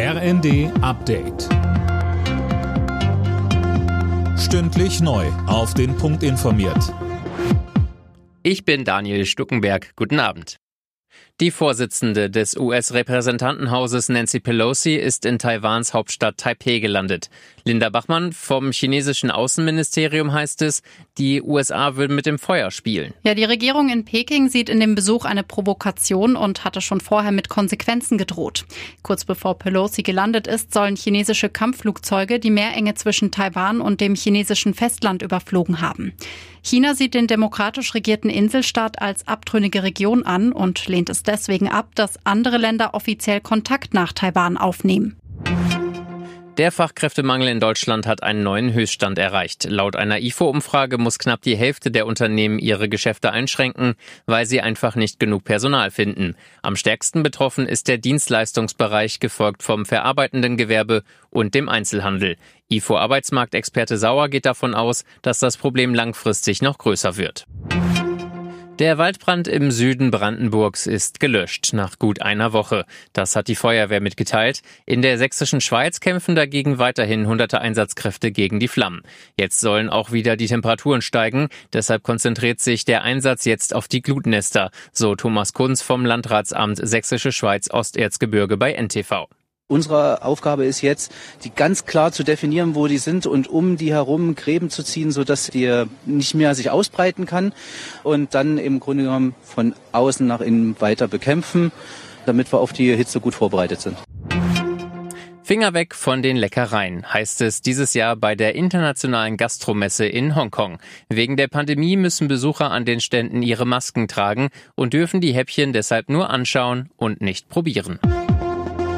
RND Update. Stündlich neu. Auf den Punkt informiert. Ich bin Daniel Stuckenberg. Guten Abend. Die Vorsitzende des US-Repräsentantenhauses Nancy Pelosi ist in Taiwans Hauptstadt Taipeh gelandet. Linda Bachmann vom chinesischen Außenministerium heißt es, die USA würden mit dem Feuer spielen. Ja, die Regierung in Peking sieht in dem Besuch eine Provokation und hatte schon vorher mit Konsequenzen gedroht. Kurz bevor Pelosi gelandet ist, sollen chinesische Kampfflugzeuge die Meerenge zwischen Taiwan und dem chinesischen Festland überflogen haben. China sieht den demokratisch regierten Inselstaat als abtrünnige Region an und lehnt es deswegen ab, dass andere Länder offiziell Kontakt nach Taiwan aufnehmen. Der Fachkräftemangel in Deutschland hat einen neuen Höchststand erreicht. Laut einer IFO-Umfrage muss knapp die Hälfte der Unternehmen ihre Geschäfte einschränken, weil sie einfach nicht genug Personal finden. Am stärksten betroffen ist der Dienstleistungsbereich, gefolgt vom verarbeitenden Gewerbe und dem Einzelhandel. IFO-Arbeitsmarktexperte Sauer geht davon aus, dass das Problem langfristig noch größer wird. Der Waldbrand im Süden Brandenburgs ist gelöscht nach gut einer Woche. Das hat die Feuerwehr mitgeteilt. In der sächsischen Schweiz kämpfen dagegen weiterhin hunderte Einsatzkräfte gegen die Flammen. Jetzt sollen auch wieder die Temperaturen steigen. Deshalb konzentriert sich der Einsatz jetzt auf die Glutnester, so Thomas Kunz vom Landratsamt Sächsische Schweiz Osterzgebirge bei NTV. Unsere Aufgabe ist jetzt, die ganz klar zu definieren, wo die sind und um die herum Gräben zu ziehen, sodass die nicht mehr sich ausbreiten kann und dann im Grunde genommen von außen nach innen weiter bekämpfen, damit wir auf die Hitze gut vorbereitet sind. Finger weg von den Leckereien, heißt es dieses Jahr bei der internationalen Gastromesse in Hongkong. Wegen der Pandemie müssen Besucher an den Ständen ihre Masken tragen und dürfen die Häppchen deshalb nur anschauen und nicht probieren.